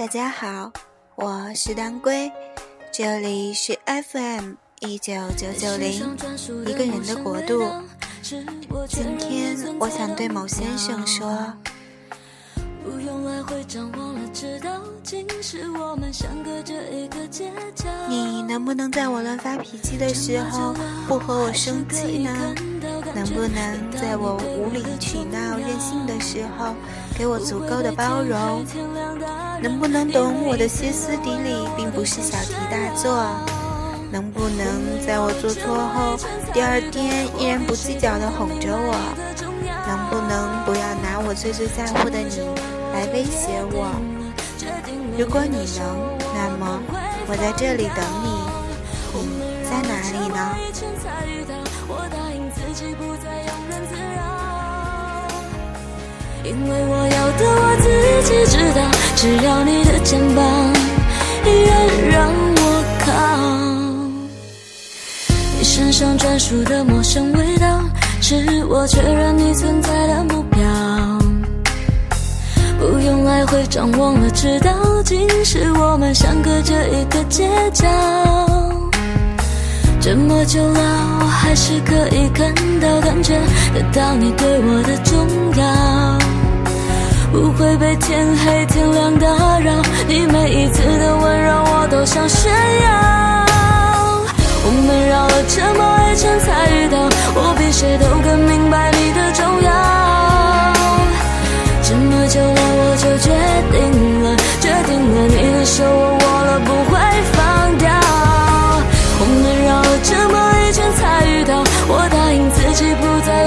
大家好，我是当归，这里是 FM 一九九九零，一个人的国度。今天我想对某先生说。不用来回张望你能不能在我乱发脾气的时候不和我生气呢？能不能在我无理取闹、任性的时候给我足够的包容？能不能懂我的歇斯底里并不是小题大做？能不能在我做错后第二天依然不计较的哄着我？能不能不要拿我最最在乎的你来威胁我？如果你能，那么我在这里等你。你在哪里呢？因为我要的我自己知道，只要你的肩膀依然让我靠。你身上专属的陌生味道，是我确认你存在的目标。张望了，知道今时我们相隔着一个街角。这么久了，我还是可以看到、感觉得到你对我的重要，不会被天黑天亮打扰。你每一次的温柔，我都想炫耀。我们绕了这么一圈才遇到，我比谁都更就决定了，决定了，你的手我握了，不会放掉。我们绕了这么一圈才遇到，我答应自己不再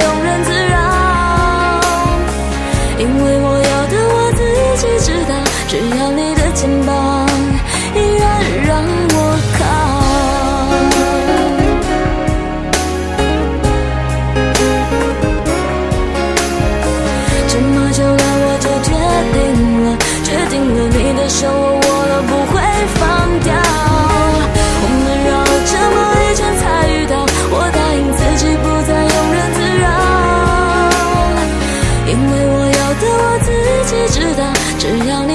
因为我要的我自己知道只要你